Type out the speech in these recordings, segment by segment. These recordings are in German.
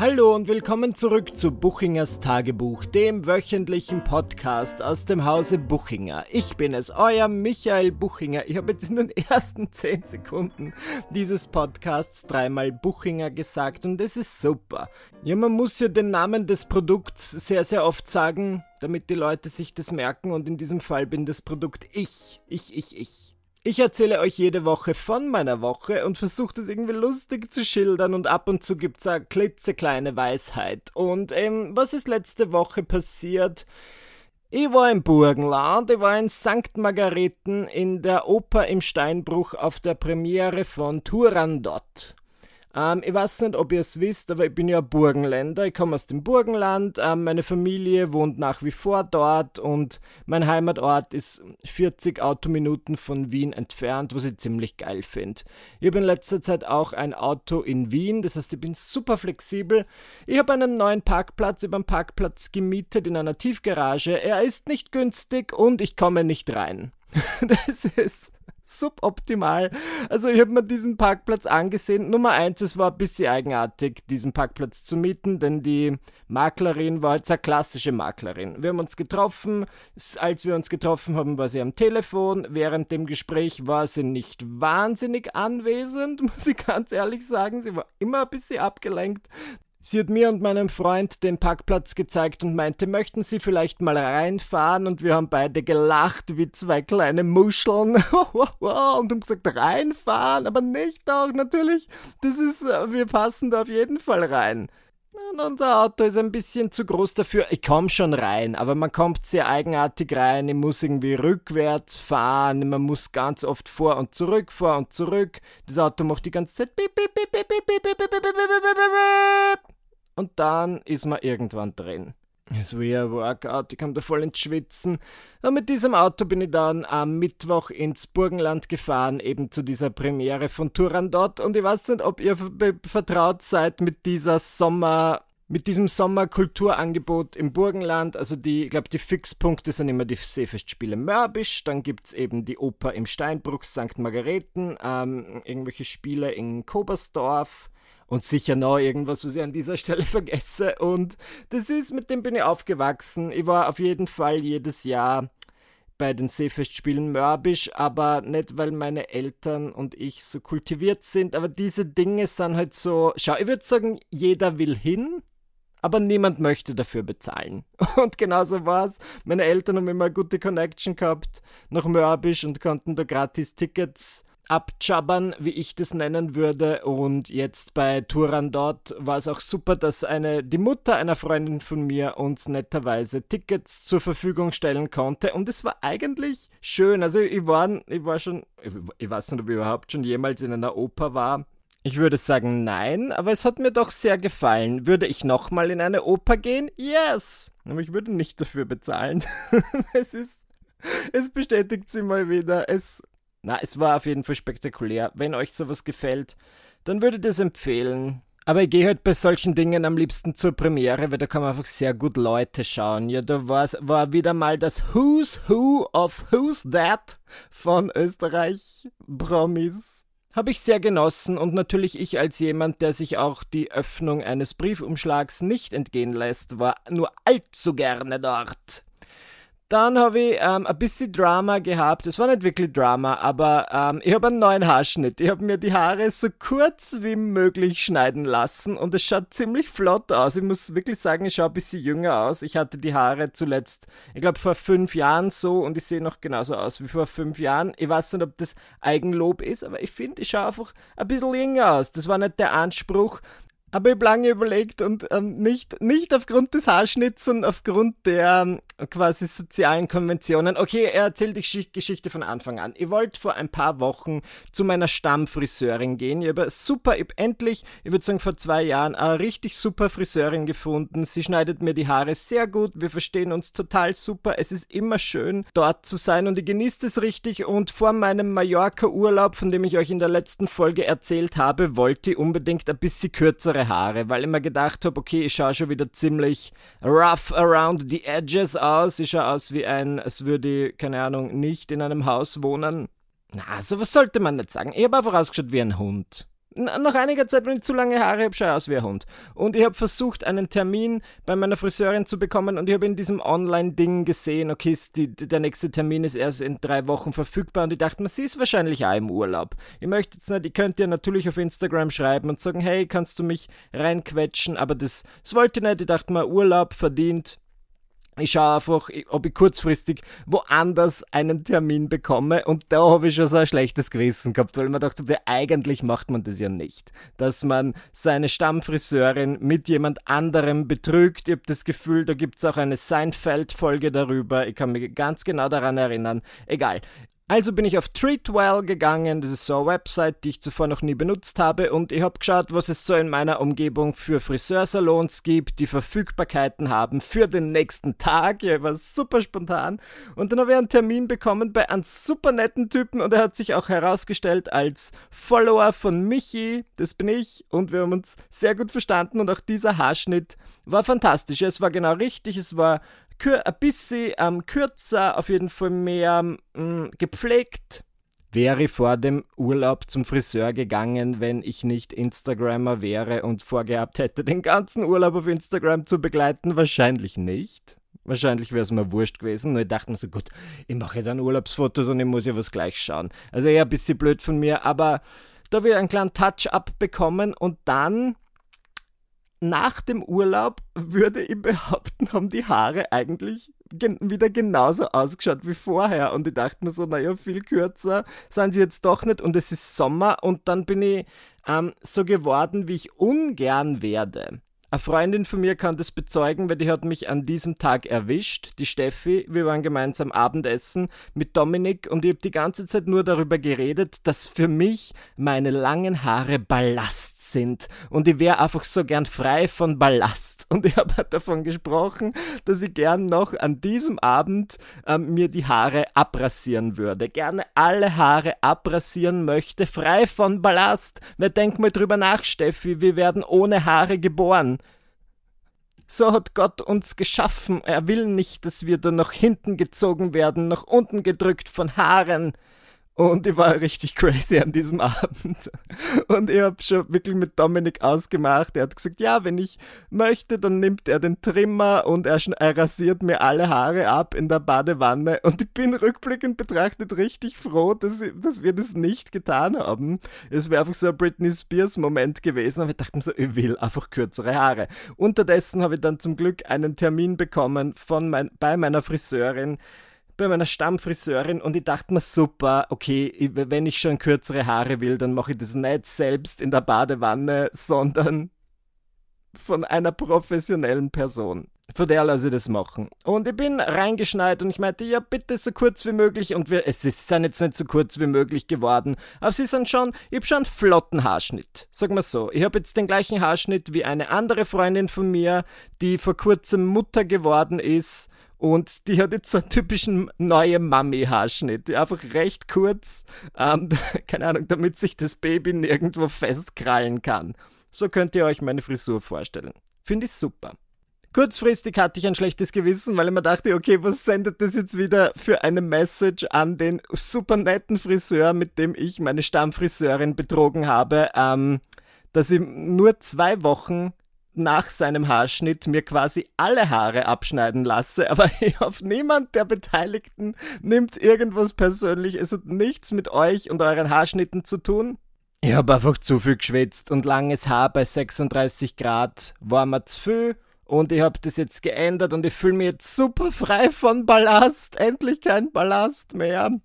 Hallo und willkommen zurück zu Buchingers Tagebuch, dem wöchentlichen Podcast aus dem Hause Buchinger. Ich bin es, euer Michael Buchinger. Ich habe jetzt in den ersten 10 Sekunden dieses Podcasts dreimal Buchinger gesagt und das ist super. Ja, man muss ja den Namen des Produkts sehr, sehr oft sagen, damit die Leute sich das merken und in diesem Fall bin das Produkt ich. Ich, ich, ich. Ich erzähle euch jede Woche von meiner Woche und versuche das irgendwie lustig zu schildern und ab und zu gibt's eine klitzekleine Weisheit. Und ähm, was ist letzte Woche passiert? Ich war im Burgenland, ich war in St. Margareten in der Oper im Steinbruch auf der Premiere von Turandot. Ähm, ich weiß nicht, ob ihr es wisst, aber ich bin ja Burgenländer. Ich komme aus dem Burgenland. Ähm, meine Familie wohnt nach wie vor dort und mein Heimatort ist 40 Autominuten von Wien entfernt, was ich ziemlich geil finde. Ich habe in letzter Zeit auch ein Auto in Wien, das heißt, ich bin super flexibel. Ich habe einen neuen Parkplatz über einen Parkplatz gemietet in einer Tiefgarage. Er ist nicht günstig und ich komme nicht rein. das ist suboptimal. Also ich habe mir diesen Parkplatz angesehen. Nummer eins, es war ein bisschen eigenartig, diesen Parkplatz zu mieten, denn die Maklerin war jetzt eine klassische Maklerin. Wir haben uns getroffen. Als wir uns getroffen haben, war sie am Telefon. Während dem Gespräch war sie nicht wahnsinnig anwesend, muss ich ganz ehrlich sagen. Sie war immer ein bisschen abgelenkt. Sie hat mir und meinem Freund den Parkplatz gezeigt und meinte, möchten Sie vielleicht mal reinfahren? Und wir haben beide gelacht wie zwei kleine Muscheln und haben gesagt, reinfahren, aber nicht doch, natürlich. Das ist, äh, wir passen da auf jeden Fall rein. Unser Auto ist ein bisschen zu groß dafür. Ich komme schon rein, aber man kommt sehr eigenartig rein. Ich muss irgendwie rückwärts fahren. Man muss ganz oft vor und zurück, vor und zurück. Das Auto macht die ganze Zeit. Und dann ist man irgendwann drin. Es war ein Workout, ich kam da voll ins Schwitzen. Und mit diesem Auto bin ich dann am Mittwoch ins Burgenland gefahren, eben zu dieser Premiere von Turandot. Und ich weiß nicht, ob ihr vertraut seid mit dieser Sommer, mit diesem Sommerkulturangebot im Burgenland. Also die, ich glaube, die Fixpunkte sind immer die Seefestspiele Mörbisch, dann gibt es eben die Oper im Steinbruch St. Margareten, ähm, irgendwelche Spiele in Kobersdorf und sicher noch irgendwas, was ich an dieser Stelle vergesse. Und das ist, mit dem bin ich aufgewachsen. Ich war auf jeden Fall jedes Jahr bei den Seefestspielen Mörbisch, aber nicht, weil meine Eltern und ich so kultiviert sind, aber diese Dinge sind halt so, schau, ich würde sagen, jeder will hin, aber niemand möchte dafür bezahlen. Und genauso war es. Meine Eltern haben immer eine gute Connection gehabt nach Mörbisch und konnten da gratis Tickets abjabbern, wie ich das nennen würde. Und jetzt bei Turan dort war es auch super, dass eine, die Mutter einer Freundin von mir uns netterweise Tickets zur Verfügung stellen konnte. Und es war eigentlich schön. Also ich war, ich war schon, ich weiß nicht, ob ich überhaupt schon jemals in einer Oper war. Ich würde sagen nein, aber es hat mir doch sehr gefallen. Würde ich nochmal in eine Oper gehen? Yes! Aber ich würde nicht dafür bezahlen. es ist, es bestätigt sie mal wieder. Es na, es war auf jeden Fall spektakulär. Wenn euch sowas gefällt, dann würde ich das empfehlen. Aber ich gehe halt bei solchen Dingen am liebsten zur Premiere, weil da kann man einfach sehr gut Leute schauen. Ja, da war wieder mal das Who's Who of Who's That von Österreich Promis. Habe ich sehr genossen und natürlich ich als jemand, der sich auch die Öffnung eines Briefumschlags nicht entgehen lässt, war nur allzu gerne dort. Dann habe ich ähm, ein bisschen Drama gehabt. Es war nicht wirklich Drama, aber ähm, ich habe einen neuen Haarschnitt. Ich habe mir die Haare so kurz wie möglich schneiden lassen und es schaut ziemlich flott aus. Ich muss wirklich sagen, ich schaue ein bisschen jünger aus. Ich hatte die Haare zuletzt, ich glaube, vor fünf Jahren so und ich sehe noch genauso aus wie vor fünf Jahren. Ich weiß nicht, ob das Eigenlob ist, aber ich finde, ich schaue einfach ein bisschen jünger aus. Das war nicht der Anspruch. Aber ich habe lange überlegt und ähm, nicht, nicht aufgrund des Haarschnitts, sondern aufgrund der ähm, quasi sozialen Konventionen. Okay, er erzählt die Geschichte von Anfang an. Ich wollte vor ein paar Wochen zu meiner Stammfriseurin gehen. Ich habe super, ich hab endlich, ich würde sagen vor zwei Jahren, eine richtig super Friseurin gefunden. Sie schneidet mir die Haare sehr gut. Wir verstehen uns total super. Es ist immer schön, dort zu sein und ich genieße es richtig. Und vor meinem Mallorca-Urlaub, von dem ich euch in der letzten Folge erzählt habe, wollte ich unbedingt ein bisschen kürzere längere Haare, weil ich mir gedacht habe, okay, ich schaue schon wieder ziemlich rough around the edges aus. Ich schaue aus wie ein, als würde ich, keine Ahnung, nicht in einem Haus wohnen. Na, sowas sollte man nicht sagen. Ich habe einfach ausgeschaut wie ein Hund. Nach einiger Zeit, wenn ich zu lange Haare habe, schaue ich aus wie ein Hund. Und ich habe versucht, einen Termin bei meiner Friseurin zu bekommen und ich habe in diesem Online-Ding gesehen, okay, die, der nächste Termin ist erst in drei Wochen verfügbar und ich dachte mir, sie ist wahrscheinlich auch im Urlaub. Ich möchte jetzt nicht, ich könnte ihr natürlich auf Instagram schreiben und sagen, hey, kannst du mich reinquetschen, aber das, das wollte ich nicht. Ich dachte mir, Urlaub verdient, ich schaue einfach, ob ich kurzfristig woanders einen Termin bekomme und da habe ich schon so ein schlechtes Gewissen gehabt, weil man dachte, eigentlich macht man das ja nicht. Dass man seine Stammfriseurin mit jemand anderem betrügt. Ich habe das Gefühl, da gibt es auch eine Seinfeld-Folge darüber. Ich kann mich ganz genau daran erinnern. Egal. Also bin ich auf Treatwell gegangen, das ist so eine Website, die ich zuvor noch nie benutzt habe. Und ich habe geschaut, was es so in meiner Umgebung für Friseursalons gibt, die Verfügbarkeiten haben für den nächsten Tag. Ja, war super spontan. Und dann habe ich einen Termin bekommen bei einem super netten Typen und er hat sich auch herausgestellt als Follower von Michi, das bin ich. Und wir haben uns sehr gut verstanden und auch dieser Haarschnitt war fantastisch. Es war genau richtig, es war ein bisschen ähm, kürzer, auf jeden Fall mehr ähm, gepflegt. Wäre vor dem Urlaub zum Friseur gegangen, wenn ich nicht Instagrammer wäre und vorgehabt hätte, den ganzen Urlaub auf Instagram zu begleiten? Wahrscheinlich nicht. Wahrscheinlich wäre es mir wurscht gewesen. Nur ich dachte mir so, gut, ich mache ja dann Urlaubsfotos und ich muss ja was gleich schauen. Also eher ein bisschen blöd von mir, aber da ich einen kleinen Touch-up bekommen und dann nach dem Urlaub würde ich behaupten, haben die Haare eigentlich gen wieder genauso ausgeschaut wie vorher. Und ich dachte mir so, naja, viel kürzer sind sie jetzt doch nicht. Und es ist Sommer und dann bin ich ähm, so geworden, wie ich ungern werde. Eine Freundin von mir kann das bezeugen, weil die hat mich an diesem Tag erwischt, die Steffi. Wir waren gemeinsam Abendessen mit Dominik und ich habe die ganze Zeit nur darüber geredet, dass für mich meine langen Haare Ballast sind und ich wäre einfach so gern frei von Ballast. Und ich habe davon gesprochen, dass ich gern noch an diesem Abend ähm, mir die Haare abrasieren würde. Gerne alle Haare abrasieren möchte, frei von Ballast. Wer denkt mal drüber nach, Steffi, wir werden ohne Haare geboren. So hat Gott uns geschaffen. Er will nicht, dass wir da nach hinten gezogen werden, nach unten gedrückt von Haaren. Und ich war richtig crazy an diesem Abend. Und ich habe schon wirklich mit Dominik ausgemacht. Er hat gesagt, ja, wenn ich möchte, dann nimmt er den Trimmer und er, er rasiert mir alle Haare ab in der Badewanne. Und ich bin rückblickend betrachtet richtig froh, dass, ich, dass wir das nicht getan haben. Es wäre einfach so ein Britney Spears-Moment gewesen. Aber ich dachte mir so, ich will einfach kürzere Haare. Unterdessen habe ich dann zum Glück einen Termin bekommen von mein, bei meiner Friseurin bei meiner Stammfriseurin und ich dachte mir, super, okay, wenn ich schon kürzere Haare will, dann mache ich das nicht selbst in der Badewanne, sondern von einer professionellen Person. Von der lasse ich das machen. Und ich bin reingeschneit und ich meinte, ja, bitte so kurz wie möglich. Und wir, es ist sind jetzt nicht so kurz wie möglich geworden. Aber sie sind schon, ich habe schon einen flotten Haarschnitt. Sag mal so, ich habe jetzt den gleichen Haarschnitt wie eine andere Freundin von mir, die vor kurzem Mutter geworden ist und die hat jetzt so einen typischen neuen Mami-Haarschnitt. Einfach recht kurz, ähm, keine Ahnung, damit sich das Baby nirgendwo festkrallen kann. So könnt ihr euch meine Frisur vorstellen. Finde ich super. Kurzfristig hatte ich ein schlechtes Gewissen, weil ich mir dachte, okay, was sendet das jetzt wieder für eine Message an den super netten Friseur, mit dem ich meine Stammfriseurin betrogen habe, ähm, dass ich nur zwei Wochen nach seinem Haarschnitt mir quasi alle Haare abschneiden lasse, aber ich hoffe, niemand der Beteiligten nimmt irgendwas persönlich. Es hat nichts mit euch und euren Haarschnitten zu tun. Ich habe einfach zu viel geschwitzt und langes Haar bei 36 Grad war mir zu viel und ich habe das jetzt geändert und ich fühle mich jetzt super frei von Ballast. Endlich kein Ballast mehr.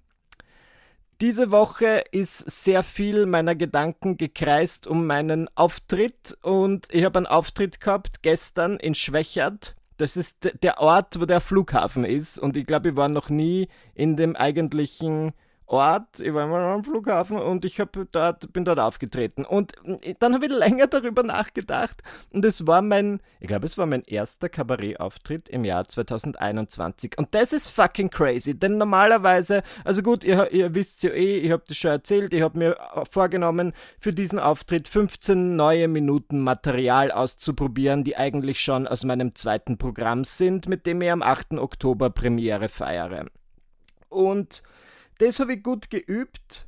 Diese Woche ist sehr viel meiner Gedanken gekreist um meinen Auftritt und ich habe einen Auftritt gehabt gestern in Schwächert. Das ist der Ort, wo der Flughafen ist und ich glaube, ich war noch nie in dem eigentlichen Ort, ich war mal am Flughafen und ich dort, bin dort aufgetreten. Und dann habe ich länger darüber nachgedacht und es war mein, ich glaube, es war mein erster Kabarettauftritt im Jahr 2021. Und das ist fucking crazy, denn normalerweise, also gut, ihr, ihr wisst ja eh, ich habe das schon erzählt, ich habe mir vorgenommen, für diesen Auftritt 15 neue Minuten Material auszuprobieren, die eigentlich schon aus meinem zweiten Programm sind, mit dem ich am 8. Oktober Premiere feiere. Und das habe ich gut geübt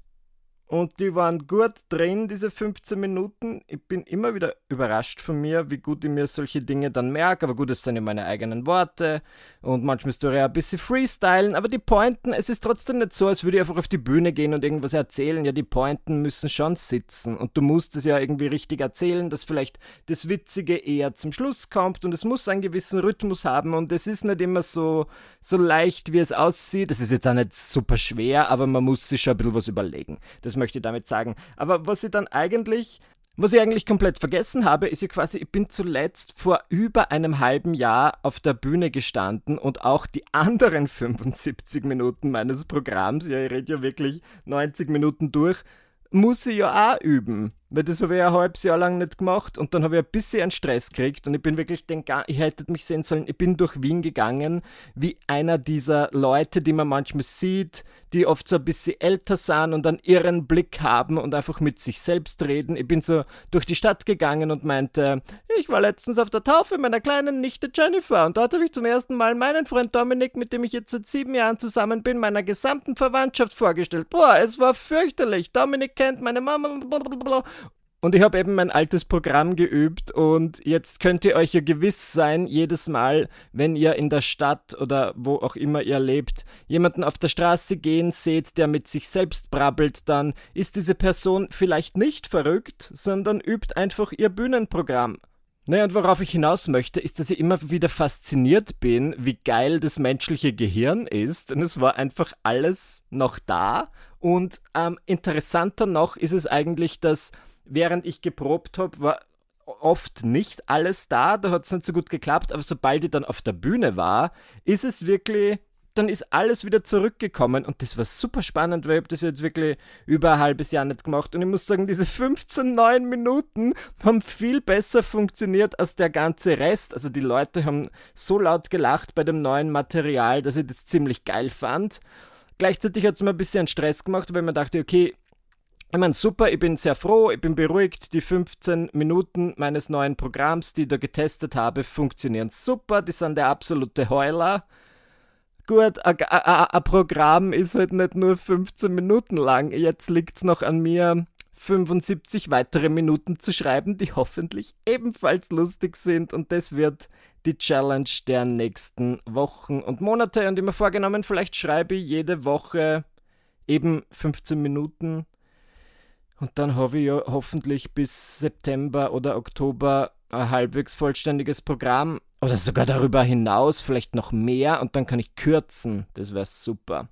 und die waren gut drin, diese 15 Minuten. Ich bin immer wieder überrascht von mir, wie gut ich mir solche Dinge dann merke. Aber gut, es sind ja meine eigenen Worte und manchmal ist ja ein bisschen freestylen. Aber die Pointen, es ist trotzdem nicht so, als würde ich einfach auf die Bühne gehen und irgendwas erzählen. Ja, die Pointen müssen schon sitzen und du musst es ja irgendwie richtig erzählen, dass vielleicht das Witzige eher zum Schluss kommt und es muss einen gewissen Rhythmus haben und es ist nicht immer so, so leicht, wie es aussieht. Das ist jetzt auch nicht super schwer, aber man muss sich schon ein bisschen was überlegen. Das möchte ich damit sagen. Aber was ich dann eigentlich was ich eigentlich komplett vergessen habe, ist ja quasi, ich bin zuletzt vor über einem halben Jahr auf der Bühne gestanden und auch die anderen 75 Minuten meines Programms, ja, ich rede ja wirklich 90 Minuten durch, muss ich ja auch üben. Weil das habe ich ein halbes Jahr lang nicht gemacht und dann habe ich ein bisschen Stress gekriegt und ich bin wirklich den ich hätte mich sehen sollen, ich bin durch Wien gegangen, wie einer dieser Leute, die man manchmal sieht, die oft so ein bisschen älter sind und einen irren Blick haben und einfach mit sich selbst reden. Ich bin so durch die Stadt gegangen und meinte, ich war letztens auf der Taufe meiner kleinen Nichte Jennifer und dort habe ich zum ersten Mal meinen Freund Dominik, mit dem ich jetzt seit sieben Jahren zusammen bin, meiner gesamten Verwandtschaft vorgestellt. Boah, es war fürchterlich. Dominik kennt meine Mama. Blablabla. Und ich habe eben mein altes Programm geübt und jetzt könnt ihr euch ja gewiss sein, jedes Mal, wenn ihr in der Stadt oder wo auch immer ihr lebt, jemanden auf der Straße gehen seht, der mit sich selbst brabbelt, dann ist diese Person vielleicht nicht verrückt, sondern übt einfach ihr Bühnenprogramm. Naja, und worauf ich hinaus möchte, ist, dass ich immer wieder fasziniert bin, wie geil das menschliche Gehirn ist. Und es war einfach alles noch da. Und ähm, interessanter noch ist es eigentlich, dass während ich geprobt habe, war oft nicht alles da, da hat es nicht so gut geklappt, aber sobald ich dann auf der Bühne war, ist es wirklich, dann ist alles wieder zurückgekommen und das war super spannend, weil ich habe das jetzt wirklich über ein halbes Jahr nicht gemacht und ich muss sagen, diese 15, 9 Minuten haben viel besser funktioniert als der ganze Rest. Also die Leute haben so laut gelacht bei dem neuen Material, dass ich das ziemlich geil fand. Gleichzeitig hat es mir ein bisschen Stress gemacht, weil man dachte, okay, ich meine, super, ich bin sehr froh, ich bin beruhigt. Die 15 Minuten meines neuen Programms, die ich da getestet habe, funktionieren super. Die sind der absolute Heuler. Gut, ein Programm ist halt nicht nur 15 Minuten lang. Jetzt liegt es noch an mir, 75 weitere Minuten zu schreiben, die hoffentlich ebenfalls lustig sind. Und das wird die Challenge der nächsten Wochen und Monate. Und immer vorgenommen, vielleicht schreibe ich jede Woche eben 15 Minuten und dann habe ich ja hoffentlich bis September oder Oktober ein halbwegs vollständiges Programm oder sogar darüber hinaus, vielleicht noch mehr und dann kann ich kürzen. Das wäre super.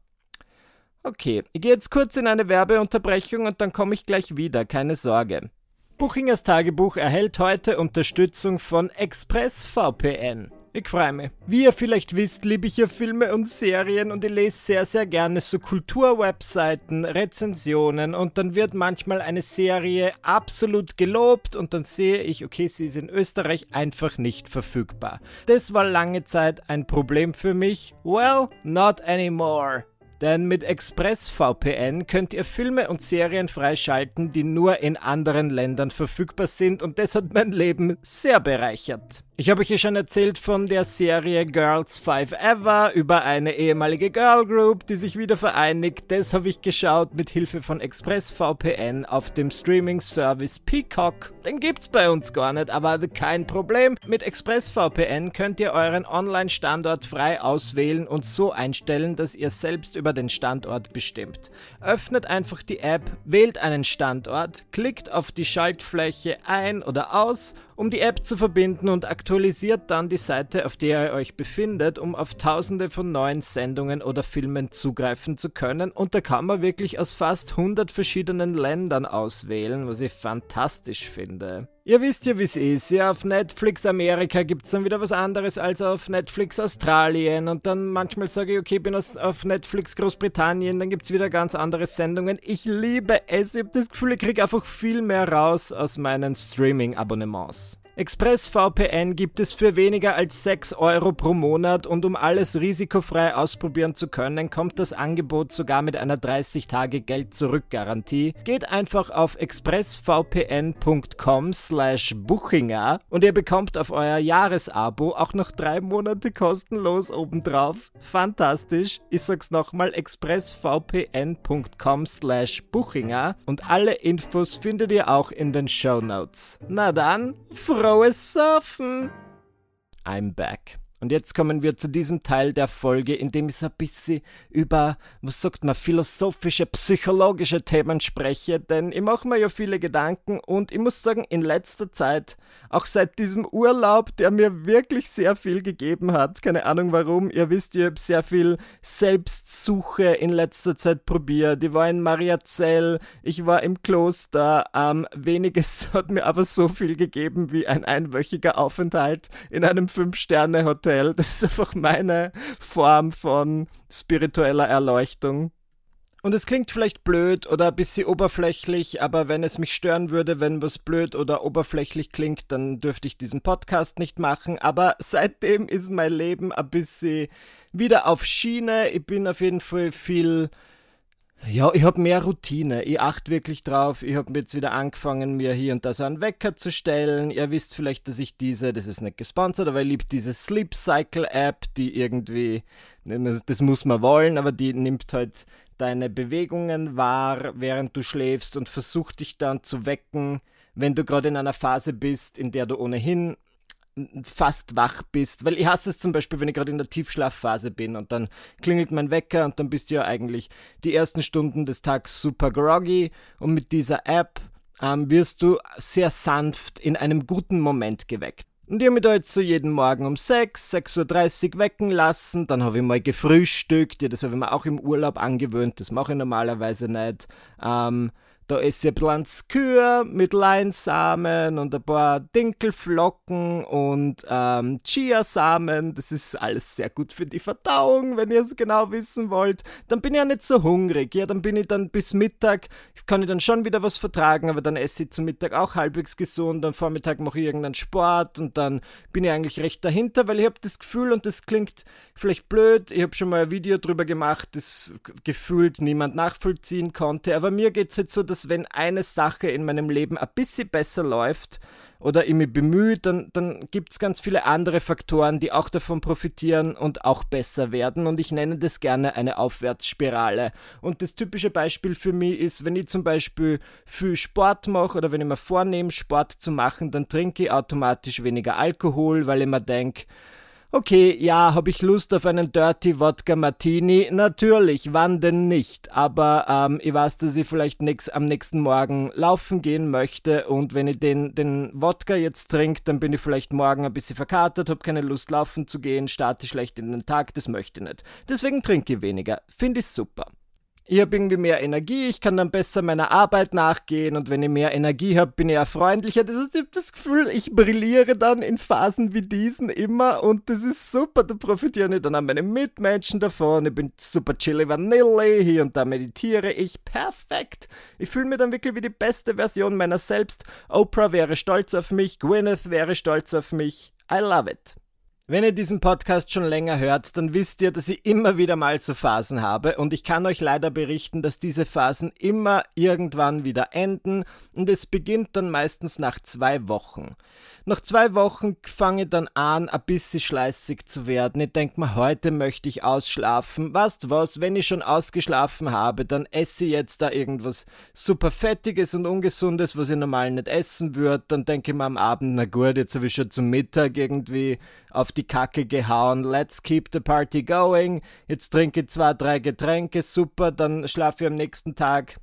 Okay, ich gehe jetzt kurz in eine Werbeunterbrechung und dann komme ich gleich wieder, keine Sorge. Buchingers Tagebuch erhält heute Unterstützung von ExpressVPN. Ich freue mich. Wie ihr vielleicht wisst, liebe ich ja Filme und Serien und ich lese sehr, sehr gerne so Kulturwebseiten, Rezensionen und dann wird manchmal eine Serie absolut gelobt und dann sehe ich, okay, sie ist in Österreich einfach nicht verfügbar. Das war lange Zeit ein Problem für mich. Well, not anymore. Denn mit ExpressVPN könnt ihr Filme und Serien freischalten, die nur in anderen Ländern verfügbar sind und das hat mein Leben sehr bereichert. Ich habe euch ja schon erzählt von der Serie Girls Five Ever über eine ehemalige Girl Group, die sich wieder vereinigt. Das habe ich geschaut mit Hilfe von ExpressVPN auf dem Streaming Service Peacock. Den gibt's bei uns gar nicht, aber kein Problem. Mit ExpressVPN könnt ihr euren Online-Standort frei auswählen und so einstellen, dass ihr selbst über den Standort bestimmt. Öffnet einfach die App, wählt einen Standort, klickt auf die Schaltfläche ein oder aus um die App zu verbinden und aktualisiert dann die Seite, auf der ihr euch befindet, um auf tausende von neuen Sendungen oder Filmen zugreifen zu können. Und da kann man wirklich aus fast 100 verschiedenen Ländern auswählen, was ich fantastisch finde. Ihr wisst ja, wie es ist. Ja, auf Netflix Amerika gibt es dann wieder was anderes als auf Netflix Australien. Und dann manchmal sage ich, okay, bin auf Netflix Großbritannien, dann gibt es wieder ganz andere Sendungen. Ich liebe es. Ich habe das Gefühl, ich kriege einfach viel mehr raus aus meinen Streaming-Abonnements. ExpressVPN gibt es für weniger als 6 Euro pro Monat und um alles risikofrei ausprobieren zu können, kommt das Angebot sogar mit einer 30-Tage-Geld-Zurück-Garantie. Geht einfach auf expressvpn.com slash buchinger und ihr bekommt auf euer Jahresabo auch noch drei Monate kostenlos obendrauf. Fantastisch. Ich sag's nochmal, expressvpn.com slash buchinger und alle Infos findet ihr auch in den Show Notes. Na dann, frohes Surfen! I'm back. Und jetzt kommen wir zu diesem Teil der Folge, in dem ich so ein bisschen über, was sagt man, philosophische, psychologische Themen spreche, denn ich mache mir ja viele Gedanken und ich muss sagen, in letzter Zeit, auch seit diesem Urlaub, der mir wirklich sehr viel gegeben hat, keine Ahnung warum, ihr wisst, ich habe sehr viel Selbstsuche in letzter Zeit probiert. Ich war in Mariazell, ich war im Kloster, ähm, weniges hat mir aber so viel gegeben wie ein einwöchiger Aufenthalt in einem Fünf-Sterne-Hotel spirituell. Das ist einfach meine Form von spiritueller Erleuchtung. Und es klingt vielleicht blöd oder ein bisschen oberflächlich, aber wenn es mich stören würde, wenn was blöd oder oberflächlich klingt, dann dürfte ich diesen Podcast nicht machen. Aber seitdem ist mein Leben ein bisschen wieder auf Schiene. Ich bin auf jeden Fall viel ja, ich habe mehr Routine. Ich achte wirklich drauf. Ich habe jetzt wieder angefangen, mir hier und da so einen Wecker zu stellen. Ihr wisst vielleicht, dass ich diese, das ist nicht gesponsert, aber ich liebe diese Sleep Cycle App, die irgendwie, das muss man wollen, aber die nimmt halt deine Bewegungen wahr, während du schläfst und versucht dich dann zu wecken, wenn du gerade in einer Phase bist, in der du ohnehin fast wach bist. Weil ich hasse es zum Beispiel, wenn ich gerade in der Tiefschlafphase bin und dann klingelt mein Wecker und dann bist du ja eigentlich die ersten Stunden des Tages super groggy und mit dieser App ähm, wirst du sehr sanft in einem guten Moment geweckt. Und ich habe mich da jetzt so jeden Morgen um 6, 6.30 Uhr wecken lassen. Dann habe ich mal gefrühstückt. Ja, das habe ich mir auch im Urlaub angewöhnt. Das mache ich normalerweise nicht. Ähm, da esse ich ein Skür mit Leinsamen und ein paar Dinkelflocken und ähm, Chiasamen. Das ist alles sehr gut für die Verdauung, wenn ihr es genau wissen wollt. Dann bin ich ja nicht so hungrig. Ja, dann bin ich dann bis Mittag, kann ich dann schon wieder was vertragen, aber dann esse ich zum Mittag auch halbwegs gesund. Am Vormittag mache ich irgendeinen Sport und dann bin ich eigentlich recht dahinter, weil ich habe das Gefühl, und das klingt vielleicht blöd, ich habe schon mal ein Video drüber gemacht, das gefühlt niemand nachvollziehen konnte, aber mir geht es jetzt so, dass dass wenn eine Sache in meinem Leben ein bisschen besser läuft oder ich mich bemühe, dann, dann gibt es ganz viele andere Faktoren, die auch davon profitieren und auch besser werden. Und ich nenne das gerne eine Aufwärtsspirale. Und das typische Beispiel für mich ist, wenn ich zum Beispiel viel Sport mache oder wenn ich mir vornehme, Sport zu machen, dann trinke ich automatisch weniger Alkohol, weil ich mir denke, Okay, ja, habe ich Lust auf einen Dirty Wodka Martini? Natürlich, wann denn nicht? Aber ähm, ich weiß, dass ich vielleicht nix, am nächsten Morgen laufen gehen möchte und wenn ich den, den Wodka jetzt trinke, dann bin ich vielleicht morgen ein bisschen verkatert, habe keine Lust laufen zu gehen, starte schlecht in den Tag, das möchte ich nicht. Deswegen trinke ich weniger. Finde ich super ich habe irgendwie mehr Energie, ich kann dann besser meiner Arbeit nachgehen und wenn ich mehr Energie habe, bin ich auch freundlicher. Das heißt, ich habe das Gefühl, ich brilliere dann in Phasen wie diesen immer und das ist super, da profitieren ich dann an meine Mitmenschen davon. Ich bin super chilly vanille, hier und da meditiere ich, perfekt. Ich fühle mich dann wirklich wie die beste Version meiner selbst. Oprah wäre stolz auf mich, Gwyneth wäre stolz auf mich. I love it. Wenn ihr diesen Podcast schon länger hört, dann wisst ihr, dass ich immer wieder mal so Phasen habe und ich kann euch leider berichten, dass diese Phasen immer irgendwann wieder enden und es beginnt dann meistens nach zwei Wochen. Nach zwei Wochen fange ich dann an, ein bisschen schleißig zu werden. Ich denke mir, heute möchte ich ausschlafen. Weißt was, wenn ich schon ausgeschlafen habe, dann esse ich jetzt da irgendwas super Fettiges und Ungesundes, was ich normal nicht essen würde. Dann denke ich mir am Abend, na gut, jetzt habe ich schon zum Mittag irgendwie auf die Kacke gehauen. Let's keep the party going. Jetzt trinke ich zwei, drei Getränke, super, dann schlafe ich am nächsten Tag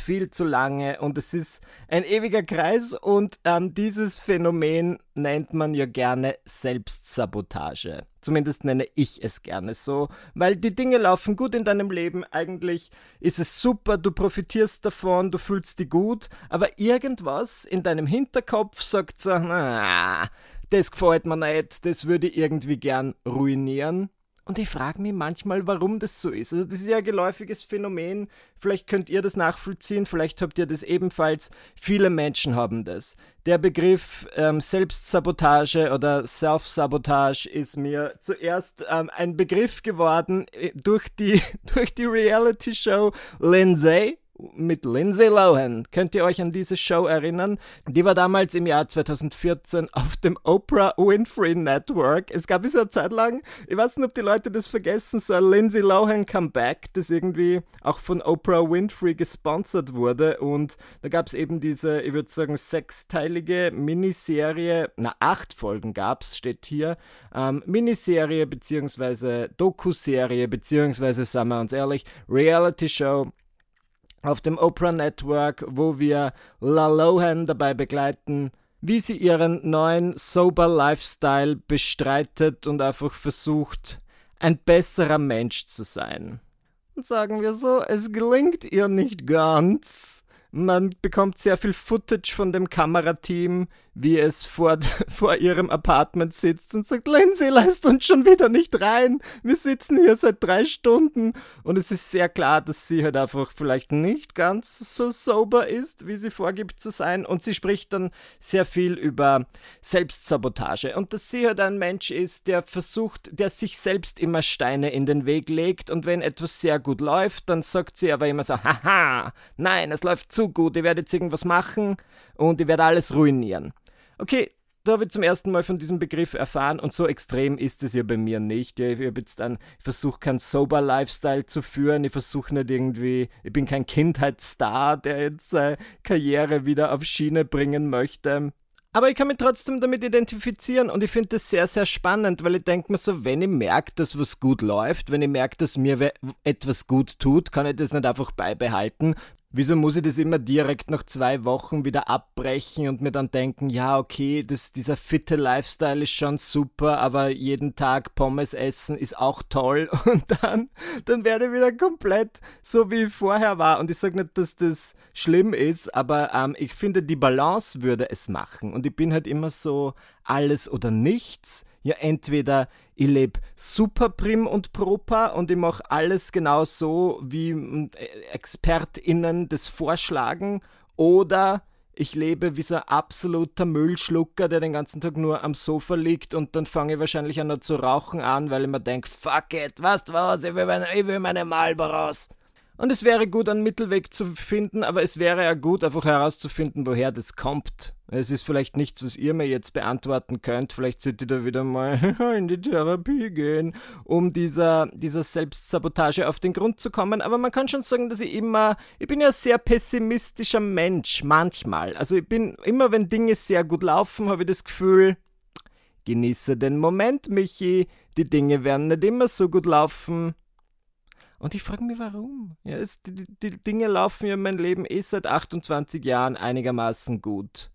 viel zu lange und es ist ein ewiger Kreis und ähm, dieses Phänomen nennt man ja gerne Selbstsabotage. Zumindest nenne ich es gerne so, weil die Dinge laufen gut in deinem Leben. Eigentlich ist es super, du profitierst davon, du fühlst dich gut, aber irgendwas in deinem Hinterkopf sagt so, na, das gefällt mir nicht, das würde ich irgendwie gern ruinieren Und ich frage mich manchmal, warum das so ist. Also das ist ja ein geläufiges Phänomen. Vielleicht könnt ihr das nachvollziehen, vielleicht habt ihr das ebenfalls. Viele Menschen haben das. Der Begriff ähm, Selbstsabotage oder Self-Sabotage ist mir zuerst ähm, ein Begriff geworden äh, durch die, durch die Reality-Show Lindsay mit Lindsay Lohan. Könnt ihr euch an diese Show erinnern? Die war damals im Jahr 2014 auf dem Oprah Winfrey Network. Es gab es eine Zeit lang, ich weiß nicht, ob die Leute das vergessen, so ein Lindsay Lohan Comeback, das irgendwie auch von Oprah Winfrey gesponsert wurde. Und da gab es eben diese, ich würde sagen, sechsteilige Miniserie, na, acht Folgen gab es, steht hier. Ähm, Miniserie beziehungsweise Doku-Serie, beziehungsweise, sagen wir uns ehrlich, Reality Show auf dem Oprah Network, wo wir La Lohan dabei begleiten, wie sie ihren neuen Sober Lifestyle bestreitet und einfach versucht, ein besserer Mensch zu sein. Und sagen wir so, es gelingt ihr nicht ganz. Man bekommt sehr viel Footage von dem Kamerateam, wie es vor, vor ihrem Apartment sitzt und sagt, Lindsay, lasst uns schon wieder nicht rein. Wir sitzen hier seit drei Stunden. Und es ist sehr klar, dass sie halt einfach vielleicht nicht ganz so sober ist, wie sie vorgibt zu sein. Und sie spricht dann sehr viel über Selbstsabotage. Und dass sie halt ein Mensch ist, der versucht, der sich selbst immer Steine in den Weg legt. Und wenn etwas sehr gut läuft, dann sagt sie aber immer so, haha, nein, es läuft zu gut, ich werde jetzt irgendwas machen und ich werde alles ruinieren. Okay, da habe ich zum ersten Mal von diesem Begriff erfahren und so extrem ist es ja bei mir nicht. Ja, ich ich versuche keinen sober Lifestyle zu führen, ich versuche nicht irgendwie, ich bin kein Kindheitsstar, der jetzt seine Karriere wieder auf Schiene bringen möchte. Aber ich kann mich trotzdem damit identifizieren und ich finde das sehr, sehr spannend, weil ich denke mir so, wenn ich merke, dass was gut läuft, wenn ich merke, dass mir etwas gut tut, kann ich das nicht einfach beibehalten, Wieso muss ich das immer direkt nach zwei Wochen wieder abbrechen und mir dann denken, ja, okay, das, dieser fitte Lifestyle ist schon super, aber jeden Tag Pommes essen ist auch toll und dann, dann werde ich wieder komplett so wie ich vorher war. Und ich sage nicht, dass das schlimm ist, aber ähm, ich finde, die Balance würde es machen. Und ich bin halt immer so alles oder nichts ja entweder ich lebe super prim und proper und ich mache alles genau so, wie hm, ExpertInnen das vorschlagen, oder ich lebe wie so ein absoluter Müllschlucker, der den ganzen Tag nur am Sofa liegt und dann fange ich wahrscheinlich an zu rauchen an, weil ich mir denke, fuck it, weißt was, ich will meine, ich will meine Marlboros. Und es wäre gut, einen Mittelweg zu finden, aber es wäre ja gut, einfach herauszufinden, woher das kommt. Es ist vielleicht nichts, was ihr mir jetzt beantworten könnt. Vielleicht solltet ihr da wieder mal in die Therapie gehen, um dieser, dieser Selbstsabotage auf den Grund zu kommen. Aber man kann schon sagen, dass ich immer, ich bin ja sehr pessimistischer Mensch, manchmal. Also ich bin, immer wenn Dinge sehr gut laufen, habe ich das Gefühl, genieße den Moment, Michi. Die Dinge werden nicht immer so gut laufen. Und ich frage mich, warum? Ja, es, die, die, Dinge laufen ja in meinem Leben eh seit 28 Jahren einigermaßen gut.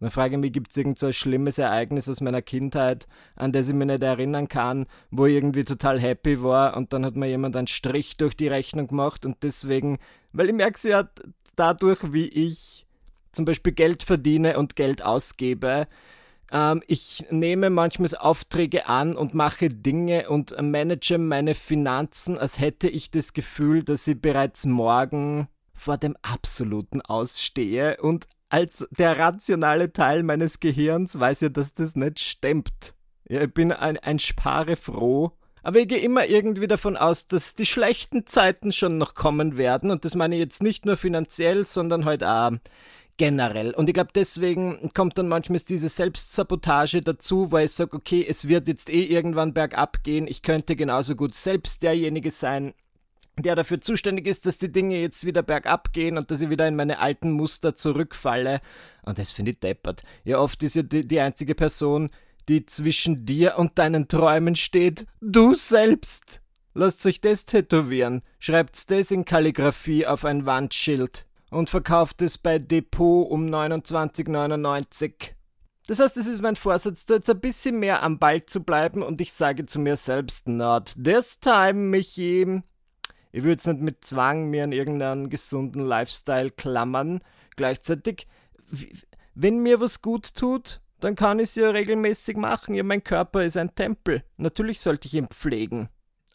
Dann frage ich mich, gibt es irgend so schlimmes Ereignis aus meiner Kindheit, an das ich mich nicht erinnern kann, wo ich irgendwie total happy war und dann hat mir jemand einen Strich durch die Rechnung gemacht und deswegen, weil ich merke ja dadurch, wie ich zum Beispiel Geld verdiene und Geld ausgebe, ähm, ich nehme manchmal Aufträge an und mache Dinge und manage meine Finanzen, als hätte ich das Gefühl, dass ich bereits morgen vor dem Absoluten ausstehe und als der rationale Teil meines Gehirns weiß ja, dass das nicht stimmt. Ja, ich bin ein, ein Spare. Aber ich gehe immer irgendwie davon aus, dass die schlechten Zeiten schon noch kommen werden. Und das meine ich jetzt nicht nur finanziell, sondern halt auch generell. Und ich glaube, deswegen kommt dann manchmal diese Selbstsabotage dazu, weil ich sage, okay, es wird jetzt eh irgendwann bergab gehen, ich könnte genauso gut selbst derjenige sein, der dafür zuständig ist, dass die Dinge jetzt wieder bergab gehen und dass ich wieder in meine alten Muster zurückfalle. Und das finde ich deppert. Ja, oft ist ja die, die einzige Person, die zwischen dir und deinen Träumen steht, du selbst. Lasst euch das tätowieren, schreibt's das in Kalligraphie auf ein Wandschild und verkauft es bei Depot um 29,99. Das heißt, es ist mein Vorsatz, da jetzt ein bisschen mehr am Ball zu bleiben und ich sage zu mir selbst, not this time, Michi. Ich würde jetzt nicht mit Zwang mir an irgendeinen gesunden Lifestyle klammern. Gleichzeitig, wenn mir was gut tut, dann kann ich es ja regelmäßig machen. Ja, mein Körper ist ein Tempel. Natürlich sollte ich ihn pflegen.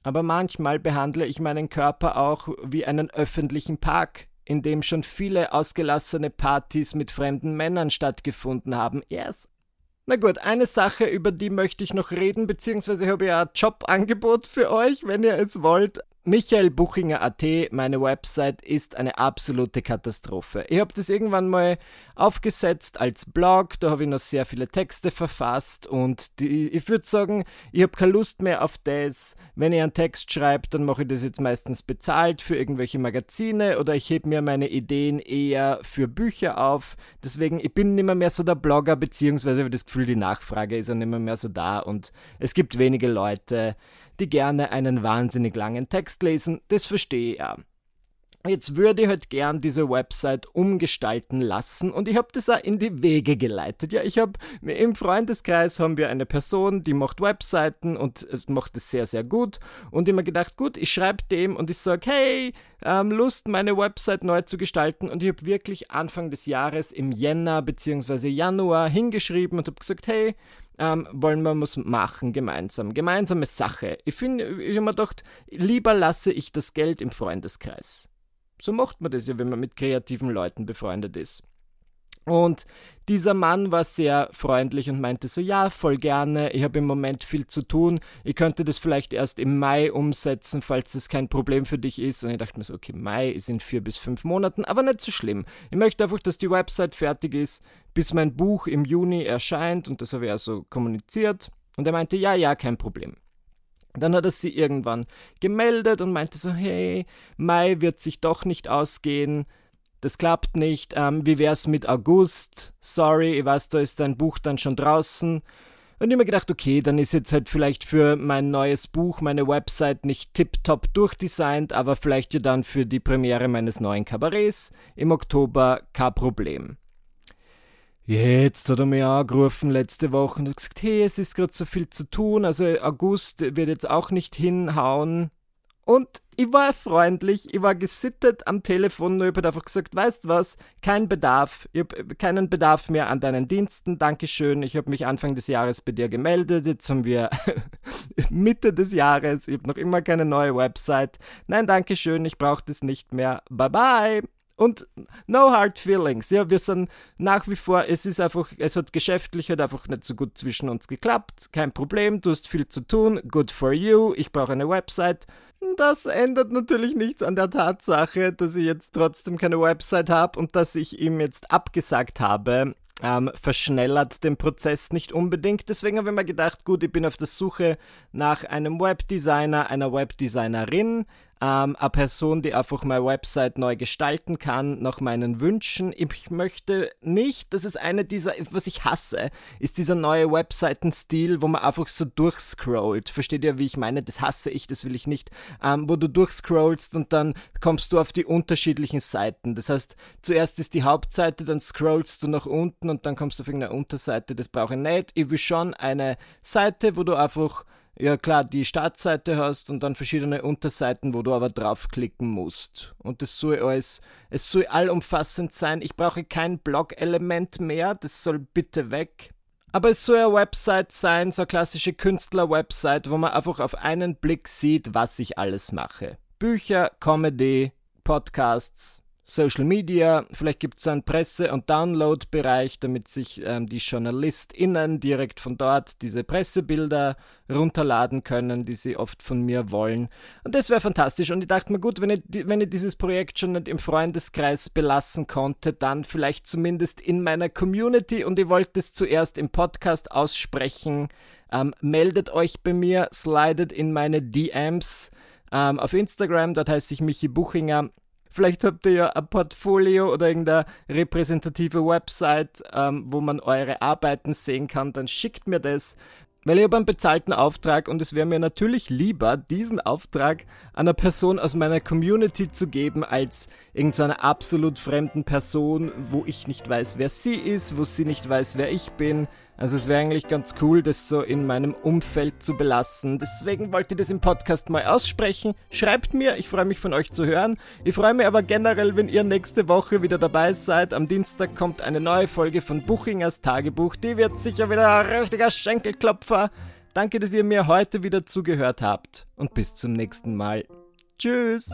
aber manchmal behandle ich meinen Körper auch wie einen öffentlichen Park, in dem schon viele ausgelassene Partys mit fremden Männern stattgefunden haben. Yes. Na gut, eine Sache, über die möchte ich noch reden, beziehungsweise habe ich ein Jobangebot für euch, wenn ihr es wollt. MichaelBuchinger.at, meine Website, ist eine absolute Katastrophe. Ich habe das irgendwann mal aufgesetzt als Blog, da habe ich noch sehr viele Texte verfasst und die, ich würde sagen, ich habe keine Lust mehr auf das. Wenn ich einen Text schreibe, dann mache ich das jetzt meistens bezahlt für irgendwelche Magazine oder ich hebe mir meine Ideen eher für Bücher auf. Deswegen, ich bin nicht mehr, so der Blogger, beziehungsweise habe das Gefühl, die Nachfrage ist ja nicht mehr, mehr so da und es gibt wenige Leute, die gerne einen wahnsinnig langen Text lesen, das verstehe ich ja. Jetzt würde ich halt gern diese Website umgestalten lassen und ich habe das auch in die Wege geleitet. Ja, ich habe im Freundeskreis haben wir eine Person, die macht Webseiten und äh, macht es sehr, sehr gut. Und immer gedacht, gut, ich schreibe dem und ich sage, hey, ähm, Lust, meine Website neu zu gestalten. Und ich habe wirklich Anfang des Jahres im Jänner bzw. Januar hingeschrieben und habe gesagt, hey, ähm, wollen wir was machen gemeinsam. Gemeinsame Sache. Ich finde, ich habe mir gedacht, lieber lasse ich das Geld im Freundeskreis. So macht man das ja, wenn man mit kreativen Leuten befreundet ist. Und dieser Mann war sehr freundlich und meinte so, ja, voll gerne, ich habe im Moment viel zu tun, ich könnte das vielleicht erst im Mai umsetzen, falls es kein Problem für dich ist. Und ich dachte mir so, okay, Mai ist in vier bis fünf Monaten, aber nicht so schlimm. Ich möchte einfach, dass die Website fertig ist, bis mein Buch im Juni erscheint und das habe ich also kommuniziert. Und er meinte, ja, ja, kein Problem. Dann hat er sie irgendwann gemeldet und meinte so, hey, Mai wird sich doch nicht ausgehen das klappt nicht, ähm, wie wär's mit August? Sorry, ich weiß, da ist dein Buch dann schon draußen. Und ich mir gedacht, okay, dann ist jetzt halt vielleicht für mein neues Buch meine Website nicht tiptop durchdesignt, aber vielleicht ja dann für die Premiere meines neuen Kabarets im Oktober kein Problem. Jetzt hat er mir angerufen letzte Woche und gesagt, hey, es ist gerade so viel zu tun, also August wird jetzt auch nicht hinhauen. Und ich war freundlich, ich war gesittet am Telefon, nur ich habe einfach gesagt, weißt was, kein Bedarf, ich habe keinen Bedarf mehr an deinen Diensten, Dankeschön, ich habe mich Anfang des Jahres bei dir gemeldet, jetzt haben wir Mitte des Jahres, ich habe noch immer keine neue Website, nein, Dankeschön, ich brauche das nicht mehr, bye bye. Und no hard feelings. Ja, wir sind nach wie vor, es ist einfach, es hat geschäftlich halt einfach nicht so gut zwischen uns geklappt. Kein Problem, du hast viel zu tun. Good for you. Ich brauche eine Website. Das ändert natürlich nichts an der Tatsache, dass ich jetzt trotzdem keine Website habe und dass ich ihm jetzt abgesagt habe. Ähm, verschnellert den Prozess nicht unbedingt. Deswegen habe ich mir gedacht, gut, ich bin auf der Suche nach einem Webdesigner, einer Webdesignerin, ähm, eine Person, die einfach meine Website neu gestalten kann, nach meinen Wünschen. Ich möchte nicht, das ist eine dieser, was ich hasse, ist dieser neue Webseitenstil, wo man einfach so durchscrollt. Versteht ihr, wie ich meine? Das hasse ich, das will ich nicht. Ähm, wo du durchscrollst und dann kommst du auf die unterschiedlichen Seiten. Das heißt, zuerst ist die Hauptseite, dann scrollst du nach unten und dann kommst du auf irgendeine Unterseite. Das brauche ich nicht. Ich will schon eine Seite, wo du einfach ja klar, die Startseite hast und dann verschiedene Unterseiten, wo du aber draufklicken musst. Und das soll alles, es soll allumfassend sein. Ich brauche kein Blog-Element mehr, das soll bitte weg. Aber es soll eine Website sein, so eine klassische Künstler-Website, wo man einfach auf einen Blick sieht, was ich alles mache. Bücher, Comedy, Podcasts, Social Media, vielleicht gibt es einen Presse- und Download-Bereich, damit sich ähm, die JournalistInnen direkt von dort diese Pressebilder runterladen können, die sie oft von mir wollen. Und das wäre fantastisch. Und ich dachte mir, gut, wenn ich, wenn dieses Projekt schon nicht im Freundeskreis belassen konnte, dann vielleicht zumindest in meiner Community. Und ich wollte es zuerst im Podcast aussprechen. Ähm, meldet euch bei mir, slidet in meine DMs ähm, auf Instagram, dort heiße ich Michi Buchinger Vielleicht habt ihr ja ein Portfolio oder irgendeine repräsentative Website, ähm, wo man eure Arbeiten sehen kann, dann schickt mir das. Weil ich habe einen bezahlten Auftrag und es wäre mir natürlich lieber, diesen Auftrag einer Person aus meiner Community zu geben, als irgendeiner absolut fremden Person, wo ich nicht weiß, wer sie ist, wo sie nicht weiß, wer ich bin. Also es wäre eigentlich ganz cool, das so in meinem Umfeld zu belassen. Deswegen wollte ich das im Podcast mal aussprechen. Schreibt mir, ich freue mich von euch zu hören. Ich freue mich aber generell, wenn ihr nächste Woche wieder dabei seid. Am Dienstag kommt eine neue Folge von Buchingers Tagebuch. Die wird sicher wieder ein richtiger Schenkelklopfer. Danke, dass ihr mir heute wieder zugehört habt und bis zum nächsten Mal. Tschüss!